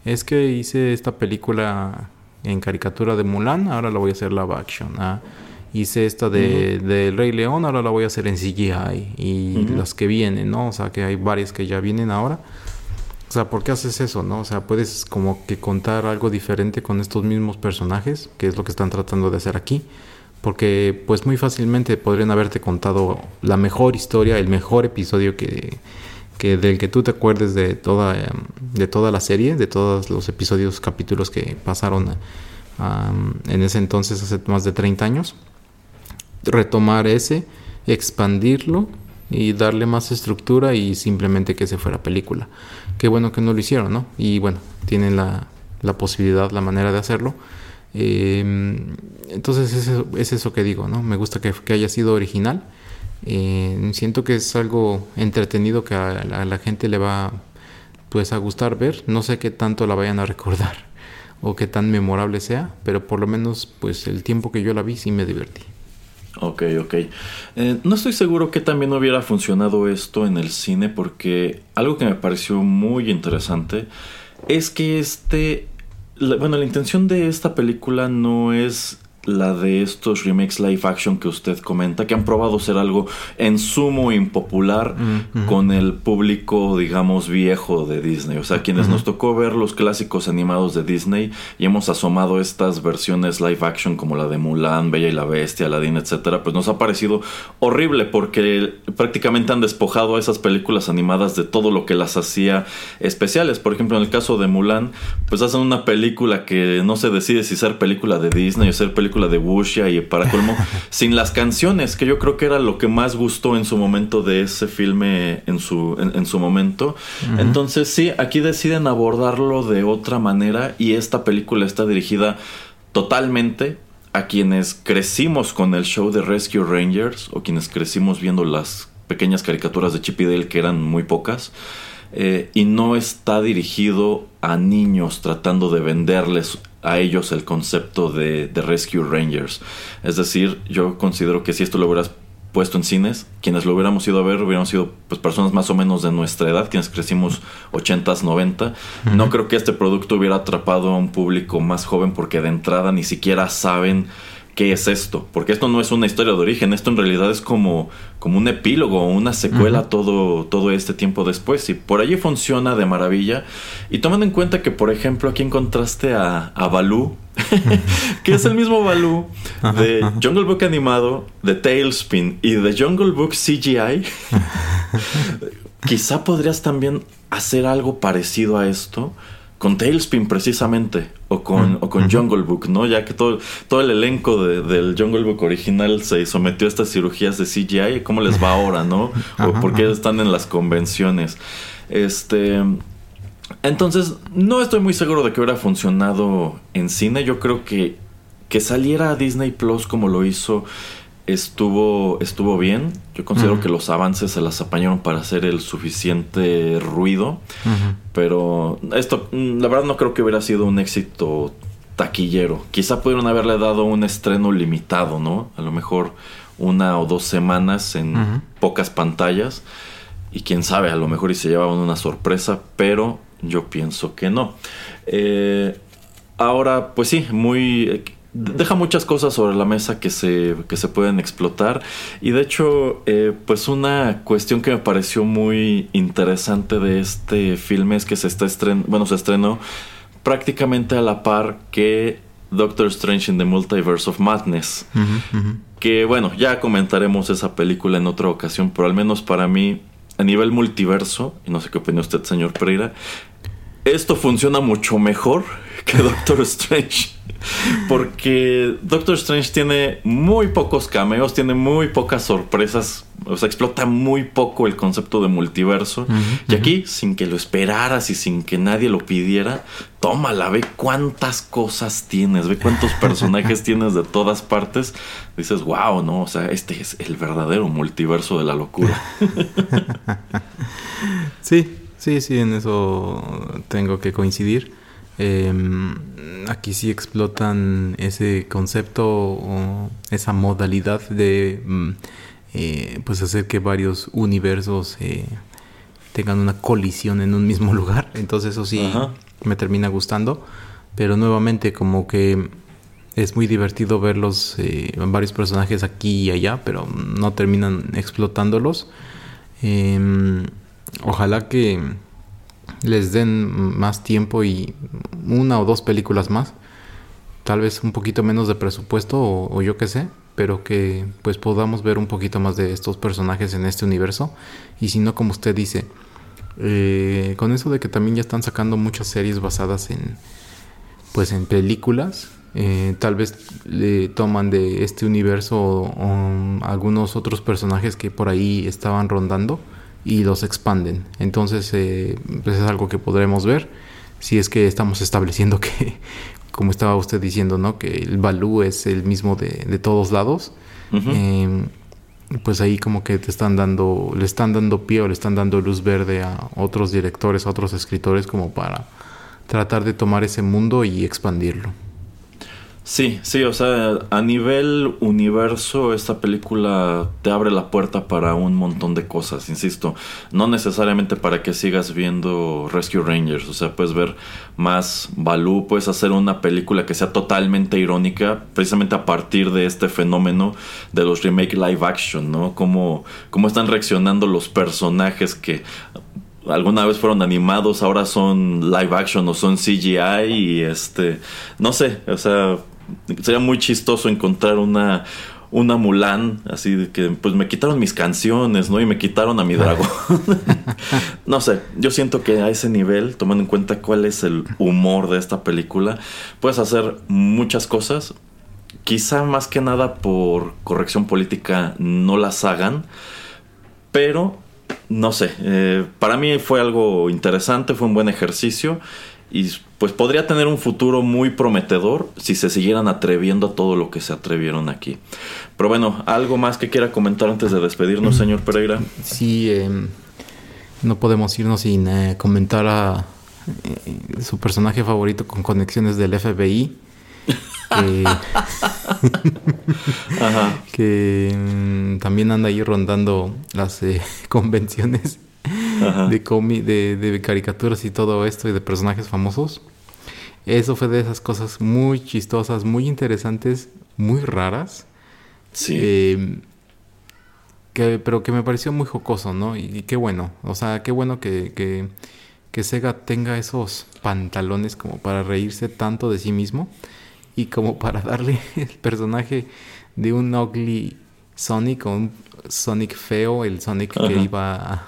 es que hice esta película en caricatura de Mulan, ahora la voy a hacer live action. Ah, hice esta de, Rey León, ahora la voy a hacer en CGI. Y las que vienen, ¿no? O sea, que hay varias que ya vienen ahora. O sea, ¿por qué haces eso, no? O sea, puedes como que contar algo diferente con estos mismos personajes, que es lo que están tratando de hacer aquí. Porque pues muy fácilmente podrían haberte contado la mejor historia, el mejor episodio que, que del que tú te acuerdes de toda, de toda la serie, de todos los episodios, capítulos que pasaron en ese entonces, hace más de 30 años, retomar ese, expandirlo y darle más estructura y simplemente que se fuera película. Qué bueno que no lo hicieron, ¿no? Y bueno, tienen la, la posibilidad, la manera de hacerlo. Em, entonces es eso, es eso, que digo, ¿no? Me gusta que haya sido original eh, siento que es algo entretenido que a la, gente le va pues a gustar ver. No sé qué tanto la vayan a recordar o qué tan memorable sea, pero por lo menos pues el tiempo que yo la vi sí me divertí. Ok, ok. Eh, no estoy seguro que también hubiera funcionado esto en el cine porque algo que me pareció muy interesante es que este... bueno, la intención de esta película no es la de estos remakes live action que usted comenta, que han probado ser algo en sumo impopular mm, con el público, digamos, viejo de Disney. O sea, quienes nos tocó ver los clásicos animados de Disney y hemos asomado estas versiones live action como la de Mulan, Bella y la Bestia, Aladdin, etcétera, pues nos ha parecido horrible porque prácticamente han despojado a esas películas animadas de todo lo que las hacía especiales. Por ejemplo, en el caso de Mulan, pues hacen una película que no se decide si ser película de Disney o ser película de Wuxia y para colmo, sin las canciones, que yo creo que era lo que más gustó en su momento de ese filme en su, en, su momento. Entonces sí, aquí deciden abordarlo de otra manera y esta película está dirigida totalmente a quienes crecimos con el show de Rescue Rangers o quienes crecimos viendo las pequeñas caricaturas de Chip y Dale que eran muy pocas. Eh, y no está dirigido a niños tratando de venderles a ellos el concepto de, Rescue Rangers. Es decir, yo considero que si esto lo hubieras puesto en cines, quienes lo hubiéramos ido a ver hubiéramos sido pues, personas más o menos de nuestra edad, quienes crecimos 80s, 90. No creo que este producto hubiera atrapado a un público más joven porque de entrada ni siquiera saben qué es esto, porque esto no es una historia de origen, esto en realidad es como, como un epílogo, una secuela todo, todo este tiempo después, y por allí funciona de maravilla. Y tomando en cuenta que, por ejemplo, aquí encontraste a, a Baloo, que es el mismo Baloo de Jungle Book animado, de Tailspin y de Jungle Book CGI, quizá podrías también hacer algo parecido a esto con Tailspin precisamente o con, mm, o con Jungle Book, ¿no? Ya que todo, todo el elenco del Jungle Book original se sometió a estas cirugías de CGI, ¿cómo les va ahora, no? O por qué están en las convenciones. Este... Entonces, no estoy muy seguro de que hubiera funcionado en cine. Yo creo que que saliera a Disney Plus como lo hizo estuvo, estuvo bien. Yo considero que los avances se las apañaron para hacer el suficiente ruido. Pero esto, mm, la verdad, no creo que hubiera sido un éxito taquillero. Quizá pudieron haberle dado un estreno limitado, ¿no? A lo mejor una o dos semanas en pocas pantallas. Y quién sabe, a lo mejor y se llevaban una sorpresa, pero yo pienso que no. Eh, ahora, pues sí, muy deja muchas cosas sobre la mesa que se, que se pueden explotar. Y de hecho, eh, pues una cuestión que me pareció muy interesante de este filme es que se está estren bueno, se estrenó prácticamente a la par que Doctor Strange in the Multiverse of Madness. Que bueno, ya comentaremos esa película en otra ocasión, pero al menos para mí, a nivel multiverso, y no sé qué opina usted, señor Pereira, esto funciona mucho mejor que Doctor Strange. Porque Doctor Strange tiene muy pocos cameos, tiene muy pocas sorpresas. O sea, explota muy poco el concepto de multiverso. y aquí, sin que lo esperaras y sin que nadie lo pidiera, tómala, ve cuántas cosas tienes, ve cuántos personajes tienes de todas partes. Dices, wow, no, o sea, este es el verdadero multiverso de la locura. sí, sí, sí, en eso tengo que coincidir. Em, aquí sí explotan ese concepto o esa modalidad de mm, eh, pues hacer que varios universos eh, tengan una colisión en un mismo lugar. Entonces eso sí me termina gustando. Pero nuevamente como que es muy divertido verlos eh, varios personajes aquí y allá, pero no terminan explotándolos. Em, ojalá que les den más tiempo y una o dos películas más. Tal vez un poquito menos de presupuesto o, yo qué sé, pero que pues podamos ver un poquito más de estos personajes en este universo. Y si no, como usted dice, eh, con eso de que también ya están sacando muchas series basadas en pues en películas, eh, tal vez le toman de este universo algunos otros personajes que por ahí estaban rondando y los expanden. Entonces, eh, pues es algo que podremos ver si es que estamos estableciendo que, como estaba usted diciendo, ¿no? que el valú es el mismo de, todos lados. Em, pues ahí como que te están dando, le están dando pie o le están dando luz verde a otros directores, a otros escritores como para tratar de tomar ese mundo y expandirlo. Sí, sí, o sea, a nivel universo esta película te abre la puerta para un montón de cosas, insisto, no necesariamente para que sigas viendo Rescue Rangers, o sea, puedes ver más Baloo, puedes hacer una película que sea totalmente irónica, precisamente a partir de este fenómeno de los remake live action, ¿no? Cómo, cómo están reaccionando los personajes que alguna vez fueron animados, ahora son live action o son CGI y este, no sé, o sea, sería muy chistoso encontrar una una Mulan, así de que pues me quitaron mis canciones, ¿no? Y me quitaron a mi dragón. no sé, yo siento que a ese nivel, tomando en cuenta cuál es el humor de esta película, puedes hacer muchas cosas. Quizá más que nada por corrección política no las hagan, pero no sé, eh, para mí fue algo interesante, fue un buen ejercicio y pues podría tener un futuro muy prometedor si se siguieran atreviendo a todo lo que se atrevieron aquí. Pero bueno, ¿algo más que quiera comentar antes de despedirnos, mm. señor Pereira? Sí, em, no podemos irnos sin eh, comentar a eh, su personaje favorito con conexiones del FBI. Que, que mm, también anda ahí rondando las eh, convenciones de, de, caricaturas y todo esto y de personajes famosos. Eso fue de esas cosas muy chistosas, muy interesantes, muy raras. Sí. Em, que, pero que me pareció muy jocoso, ¿no? Y, qué bueno. O sea, qué bueno que, que, que, Sega tenga esos pantalones como para reírse tanto de sí mismo y como para darle el personaje de un ugly Sonic o un Sonic feo, el Sonic que iba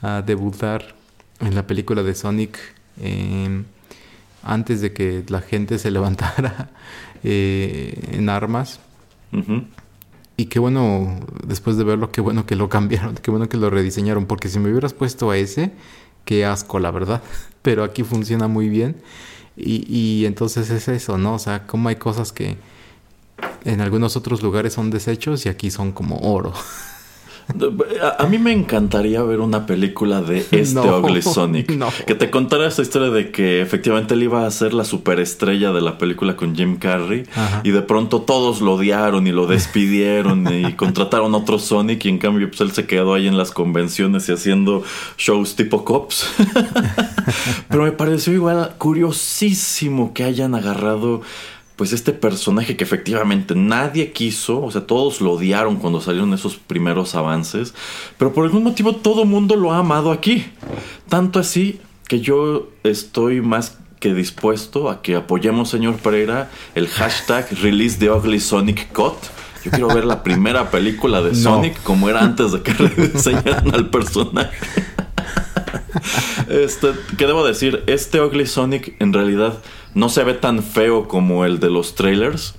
a, debutar en la película de Sonic em, antes de que la gente se levantara eh, en armas. Y qué bueno, después de verlo, qué bueno que lo cambiaron, qué bueno que lo rediseñaron, porque si me hubieras puesto a ese, qué asco, la verdad. Pero aquí funciona muy bien. Y, y entonces es eso, ¿no? O sea, como hay cosas que en algunos otros lugares son desechos y aquí son como oro. A, mí me encantaría ver una película de este Ugly Sonic. Que te contara esta historia de que efectivamente él iba a ser la superestrella de la película con Jim Carrey. Y de pronto todos lo odiaron y lo despidieron y contrataron a otro Sonic. Y en cambio, pues él se quedó ahí en las convenciones y haciendo shows tipo cops. Pero me pareció igual curiosísimo que hayan agarrado pues este personaje que efectivamente nadie quiso, o sea, todos lo odiaron cuando salieron esos primeros avances, pero por algún motivo todo mundo lo ha amado aquí. Tanto así que yo estoy más que dispuesto a que apoyemos, señor Pereira, el hashtag release the ugly Sonic Cut. Yo quiero ver la primera película de Sonic como era antes de que rediseñaran al personaje. Este, ¿qué debo decir? Este Ugly Sonic en realidad no se ve tan feo como el de los trailers.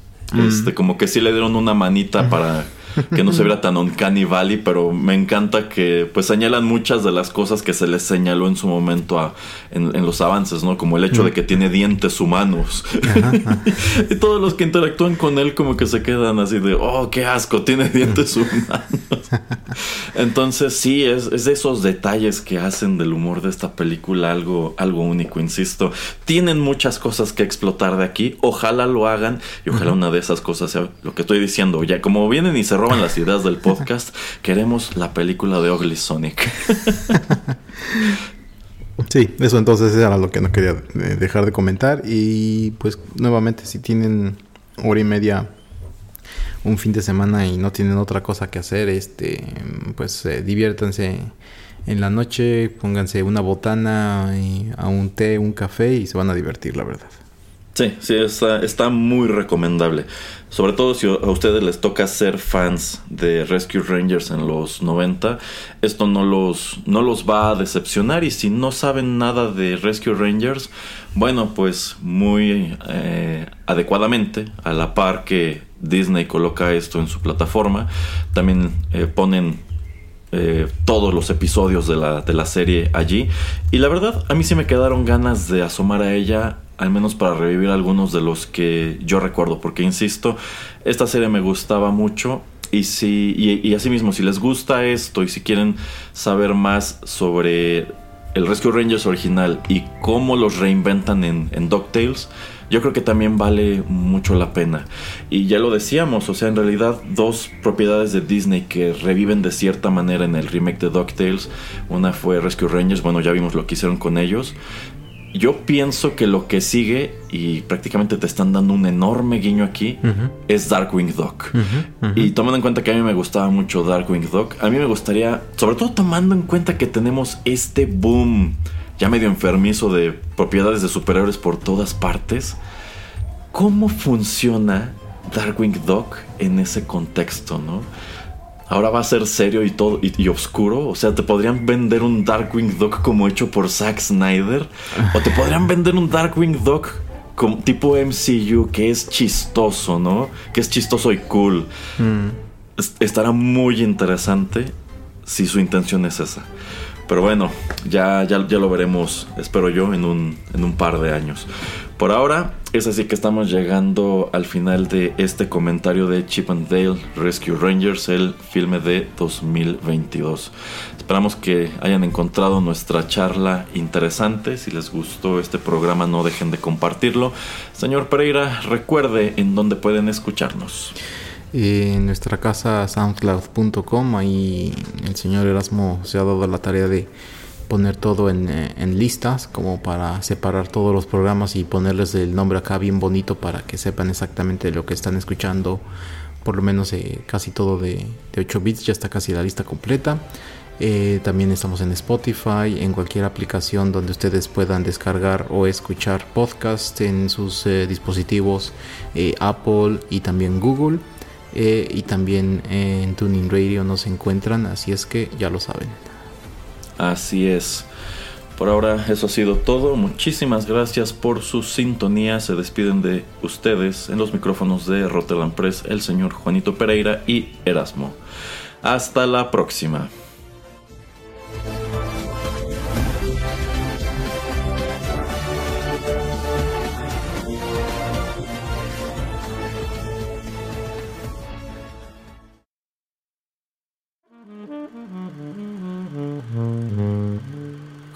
Este, como que sí le dieron una manita para que no se viera tan uncanny valley, pero me encanta que pues señalan muchas de las cosas que se les señaló en su momento a, en, los avances, ¿no? Como el hecho de que tiene dientes humanos. y todos los que interactúan con él como que se quedan así de, oh, qué asco, tiene dientes humanos. Entonces sí, es, es, de esos detalles que hacen del humor de esta película algo, algo único, insisto. Tienen muchas cosas que explotar de aquí, ojalá lo hagan y ojalá una de esas cosas sea lo que estoy diciendo. Ya como vienen y se roban las ideas del podcast, queremos la película de Ugly Sonic. Sí, eso entonces era lo que no quería dejar de comentar. Y pues nuevamente, si tienen hora y media un fin de semana y no tienen otra cosa que hacer, este, pues eh, diviértanse en la noche, pónganse una botana, a un té, un café y se van a divertir, la verdad. Sí, sí, está, muy recomendable. Sobre todo si a ustedes les toca ser fans de Rescue Rangers en los 90, esto no los, no los va a decepcionar y si no saben nada de Rescue Rangers, bueno, pues muy eh, adecuadamente, a la par que Disney coloca esto en su plataforma, también eh, ponen eh, todos los episodios de la, de la serie allí. Y la verdad, a mí sí me quedaron ganas de asomar a ella al menos para revivir algunos de los que yo recuerdo, porque insisto, esta serie me gustaba mucho Y, si, y, y asimismo, si les gusta esto y si quieren saber más sobre el Rescue Rangers original y cómo los reinventan en, en DuckTales, yo creo que también vale mucho la pena. Y ya lo decíamos, o sea, en realidad dos propiedades de Disney que reviven de cierta manera en el remake de DuckTales. Una fue Rescue Rangers, bueno, ya vimos lo que hicieron con ellos. Yo pienso que lo que sigue, y prácticamente te están dando un enorme guiño aquí, es Darkwing Duck. Y tomando en cuenta que a mí me gustaba mucho Darkwing Duck, a mí me gustaría, sobre todo tomando en cuenta que tenemos este boom ya medio enfermizo de propiedades de superhéroes por todas partes, ¿cómo funciona Darkwing Duck en ese contexto, no? Ahora va a ser serio y todo y, oscuro. O sea, te podrían vender un Darkwing Duck como hecho por Zack Snyder. O te podrían vender un Darkwing Duck como tipo MCU que es chistoso, ¿no? Que es chistoso y cool. Mm. Estará muy interesante si su intención es esa. Pero bueno, ya, ya, ya lo veremos, espero yo, en un, en un par de años. Por ahora, es así que estamos llegando al final de este comentario de Chip and Dale Rescue Rangers, el filme de 2022. Esperamos que hayan encontrado nuestra charla interesante. Si les gustó este programa, no dejen de compartirlo. Señor Pereira, recuerde en dónde pueden escucharnos. En nuestra casa soundcloud.com, ahí el señor Erasmo se ha dado la tarea de poner todo eh, en, listas como para separar todos los programas y ponerles el nombre acá bien bonito para que sepan exactamente lo que están escuchando. Por lo menos eh, casi todo de, 8 bits ya está casi la lista completa. Eh, también estamos en Spotify en cualquier aplicación donde ustedes puedan descargar o escuchar podcast en sus dispositivos Apple y también Google. Y también en Tuning Radio nos encuentran así es que ya lo saben Así es. Por ahora eso ha sido todo. Muchísimas gracias por su sintonía. Se despiden de ustedes en los micrófonos de Rotterdam Press el señor Juanito Pereira y Erasmo. Hasta la próxima.